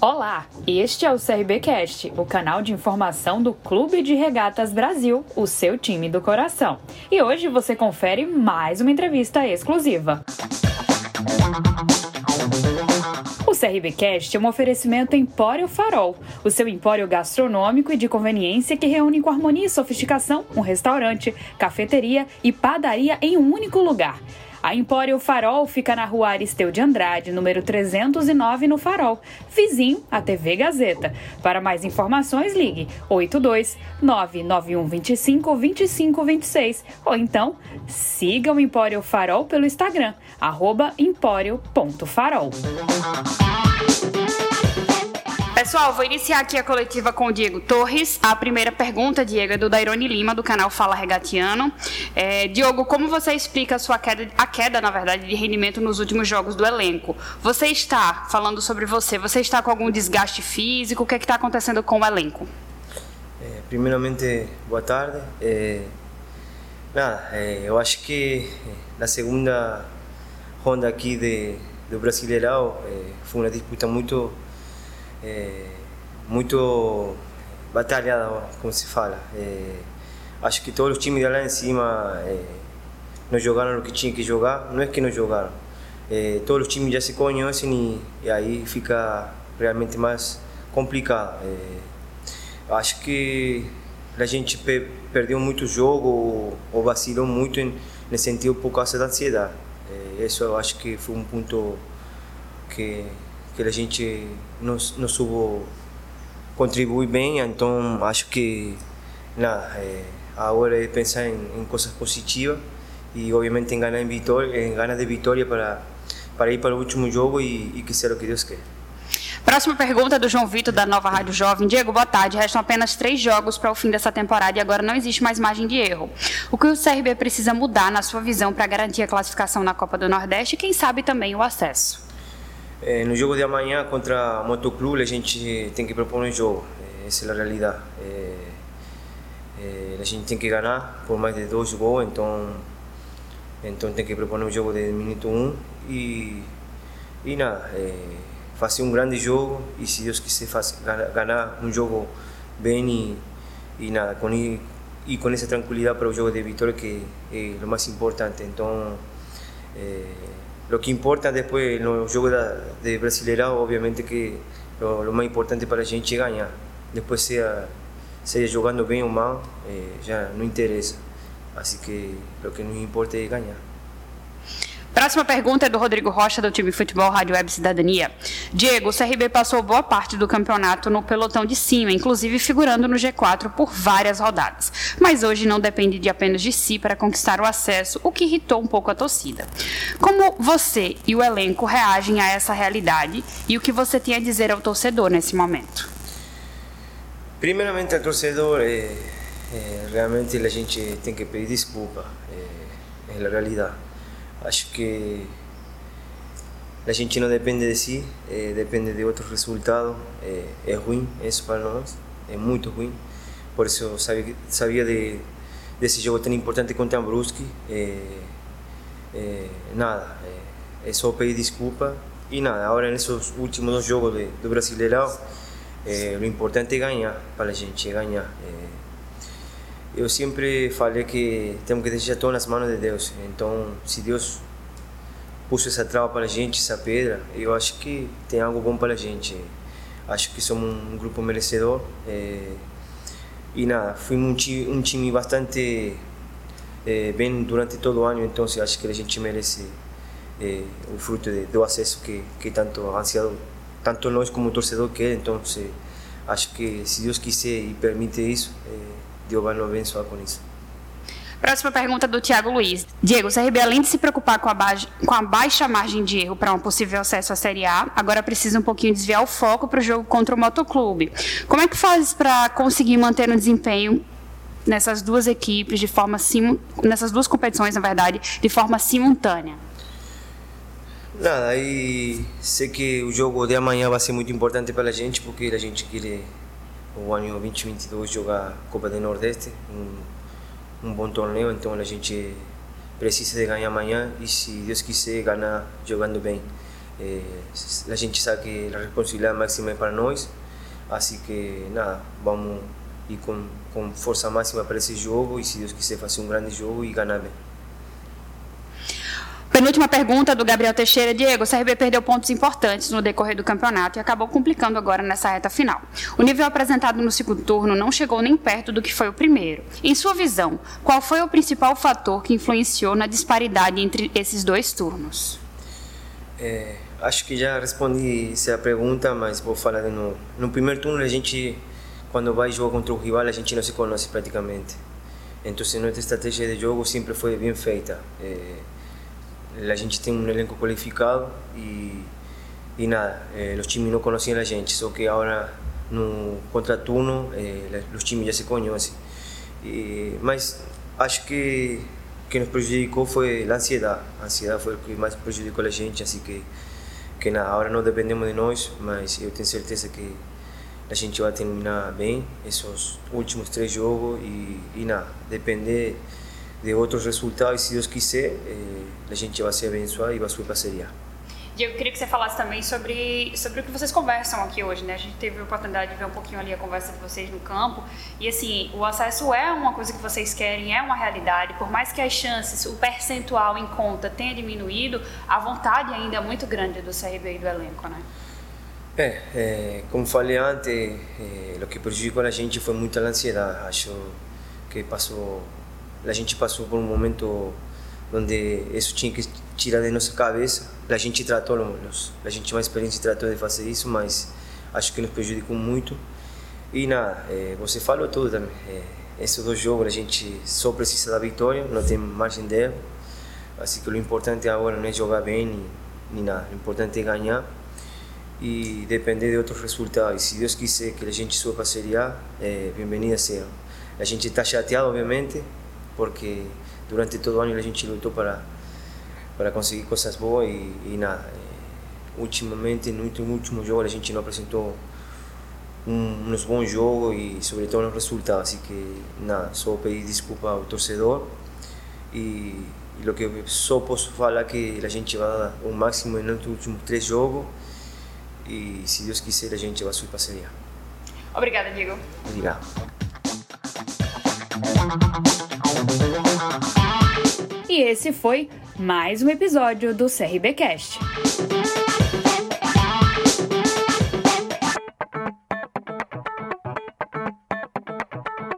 Olá, este é o CRBcast, o canal de informação do Clube de Regatas Brasil, o seu time do coração. E hoje você confere mais uma entrevista exclusiva. O CRBcast é um oferecimento Empório Farol, o seu empório gastronômico e de conveniência que reúne com harmonia e sofisticação um restaurante, cafeteria e padaria em um único lugar. A Empório Farol fica na rua Aristeu de Andrade, número 309, no Farol, vizinho à TV Gazeta. Para mais informações, ligue 82 99125 2526 ou então siga o Empório Farol pelo Instagram, arroba empório.farol. Pessoal, vou iniciar aqui a coletiva com o Diego Torres. A primeira pergunta, Diego, é do Dairone Lima, do canal Fala Regatiano. É, Diogo, como você explica a sua queda, a queda, na verdade, de rendimento nos últimos jogos do elenco? Você está, falando sobre você, você está com algum desgaste físico? O que é está acontecendo com o elenco? É, primeiramente, boa tarde. É, nada, é, eu acho que na segunda ronda aqui de, do Brasileirão é, foi uma disputa muito é, muito batalhada, como se fala. É, acho que todos os times de lá em cima é, não jogaram o que tinha que jogar. Não é que não jogaram. É, todos os times já se conhecem e, e aí fica realmente mais complicado. É, acho que a gente pe perdeu muito jogo ou, ou vacilou muito em, nesse sentido por causa da ansiedade. É, isso eu acho que foi um ponto que que a gente não, não soube contribuir bem, então acho que nada, é, agora é pensar em, em, coisas positivas e obviamente em ganhar, em, vitória, em ganhar de vitória para, para ir para o último jogo e, e que seja o que Deus quer. Próxima pergunta do João Vitor, da Nova Rádio Jovem. Diego, boa tarde. Restam apenas três jogos para o fim dessa temporada e agora não existe mais margem de erro. O que o CRB precisa mudar, na sua visão, para garantir a classificação na Copa do Nordeste e, quem sabe, também o acesso? É, no jogo de amanhã contra o Motoclube a gente tem que propor um jogo, é, essa é a realidade. É, é, a gente tem que ganhar por mais de dois gols, então, então tem que propor um jogo de minuto um e, e nada, é, fazer um grande jogo e se Deus quiser faz, ganhar um jogo bem e, e nada, com, e, com essa tranquilidade para o jogo de vitória que é o mais importante. Então, lo que importa después no juego de, de Brasileirão, obviamente que lo, lo, más importante para a gente é ganhar. Depois, seja, seja jogando bem ou mal, eh, já não interessa. Assim que o que nos importa é ganhar. Próxima pergunta é do Rodrigo Rocha, do time Futebol Rádio Web Cidadania. Diego, o CRB passou boa parte do campeonato no pelotão de cima, inclusive figurando no G4 por várias rodadas. Mas hoje não depende de apenas de si para conquistar o acesso, o que irritou um pouco a torcida. Como você e o elenco reagem a essa realidade e o que você tem a dizer ao torcedor nesse momento? Primeiramente, ao torcedor, é, é, realmente a gente tem que pedir desculpa. É, é a realidade Acho que a gente não depende de si, eh, depende de outros resultados. Eh, é ruim isso para nós, é muito ruim. Por isso eu sabia, sabia de, desse jogo tão importante contra o Brusque. Eh, nada, é só pedir desculpa e nada. Agora nesses últimos dois jogos de, do Brasileirão, o importante é ganhar para a gente, é ganhar. Eu sempre falei que temos que deixar tudo nas mãos de Deus. Então, se Deus pôs essa trava para a gente, essa pedra, eu acho que tem algo bom para a gente. Acho que somos um grupo merecedor. É, e nada, fui um time, um time bastante é, bem durante todo o ano, então acho que a gente merece é, o fruto de, do acesso que, que tanto ansiado, tanto nós como torcedor quer. Então, acho que se Deus quiser e permite isso, Deus vai nos abençoar com isso. Próxima pergunta do Tiago Luiz. Diego, o CRB, além de se preocupar com a, baixa, com a baixa margem de erro para um possível acesso à Série A, agora precisa um pouquinho desviar o foco para o jogo contra o Motoclube. Como é que faz para conseguir manter um desempenho nessas duas equipes de forma simu... nessas duas competições, na verdade, de forma simultânea? Nada, aí sei que o jogo de amanhã vai ser muito importante para a gente, porque a gente quer o ano 2022 jogar Copa do Nordeste, um, um bom torneio, então a gente precisa de ganhar amanhã e se Deus quiser ganhar jogando bem. É, a gente sabe que a responsabilidade máxima é para nós, assim que nada, vamos ir com, com força máxima para esse jogo e se Deus quiser fazer um grande jogo e ganhar bem. Penúltima pergunta do Gabriel Teixeira. Diego, o CRB perdeu pontos importantes no decorrer do campeonato e acabou complicando agora nessa reta final. O nível apresentado no segundo turno não chegou nem perto do que foi o primeiro. Em sua visão, qual foi o principal fator que influenciou na disparidade entre esses dois turnos? É, acho que já respondi essa pergunta, mas vou falar de novo. No primeiro turno, a gente, quando vai jogar contra o rival, a gente não se conhece praticamente. Então, nossa estratégia de jogo sempre foi bem feita. É, a gente tem um elenco qualificado e, e nada, eh, os times não conheciam a gente, só que agora no contraturno eh, os times já se conhecem. E, mas acho que que nos prejudicou foi a ansiedade. A ansiedade foi o que mais prejudicou a gente, assim que que nada, agora não dependemos de nós, mas eu tenho certeza que a gente vai terminar bem esses últimos três jogos e, e nada, depender de outros resultados, se Deus quiser, eh, a gente vai se abençoar e vai subir para a Série A. Diego, queria que você falasse também sobre, sobre o que vocês conversam aqui hoje, né? A gente teve a oportunidade de ver um pouquinho ali a conversa de vocês no campo. E assim, o acesso é uma coisa que vocês querem, é uma realidade. Por mais que as chances, o percentual em conta tenha diminuído, a vontade ainda é muito grande do CRB e do elenco, né? É, é como falei antes, é, o que prejudicou a gente foi muita ansiedade. Acho que passou a gente passou por um momento onde isso tinha que tirar da nossa cabeça. A gente tratou, a gente mais experiente tratou de fazer isso, mas acho que nos prejudicou muito. E nada, é, você falou tudo também. É, esses dois jogos a gente só precisa da vitória, não tem margem de erro. Assim que o importante agora não é jogar bem nem, nem nada, o importante é ganhar e depender de outros resultados. E se Deus quiser que a gente suba a Série A, é, bem-vinda seja. A gente está chateado, obviamente, porque durante todo o ano a gente lutou para, para conseguir coisas boas e, e nada. Eh, ultimamente, no último jogo, a gente não apresentou um, uns bons jogos e, sobretudo, nos resultados. Assim que, nada, só pedir desculpa ao torcedor e, e o que só posso falar é que a gente vai dar o máximo nos últimos três jogos e, se Deus quiser, a gente vai subir para a Série Obrigada, Diego. Obrigado. E esse foi mais um episódio do CRBcast.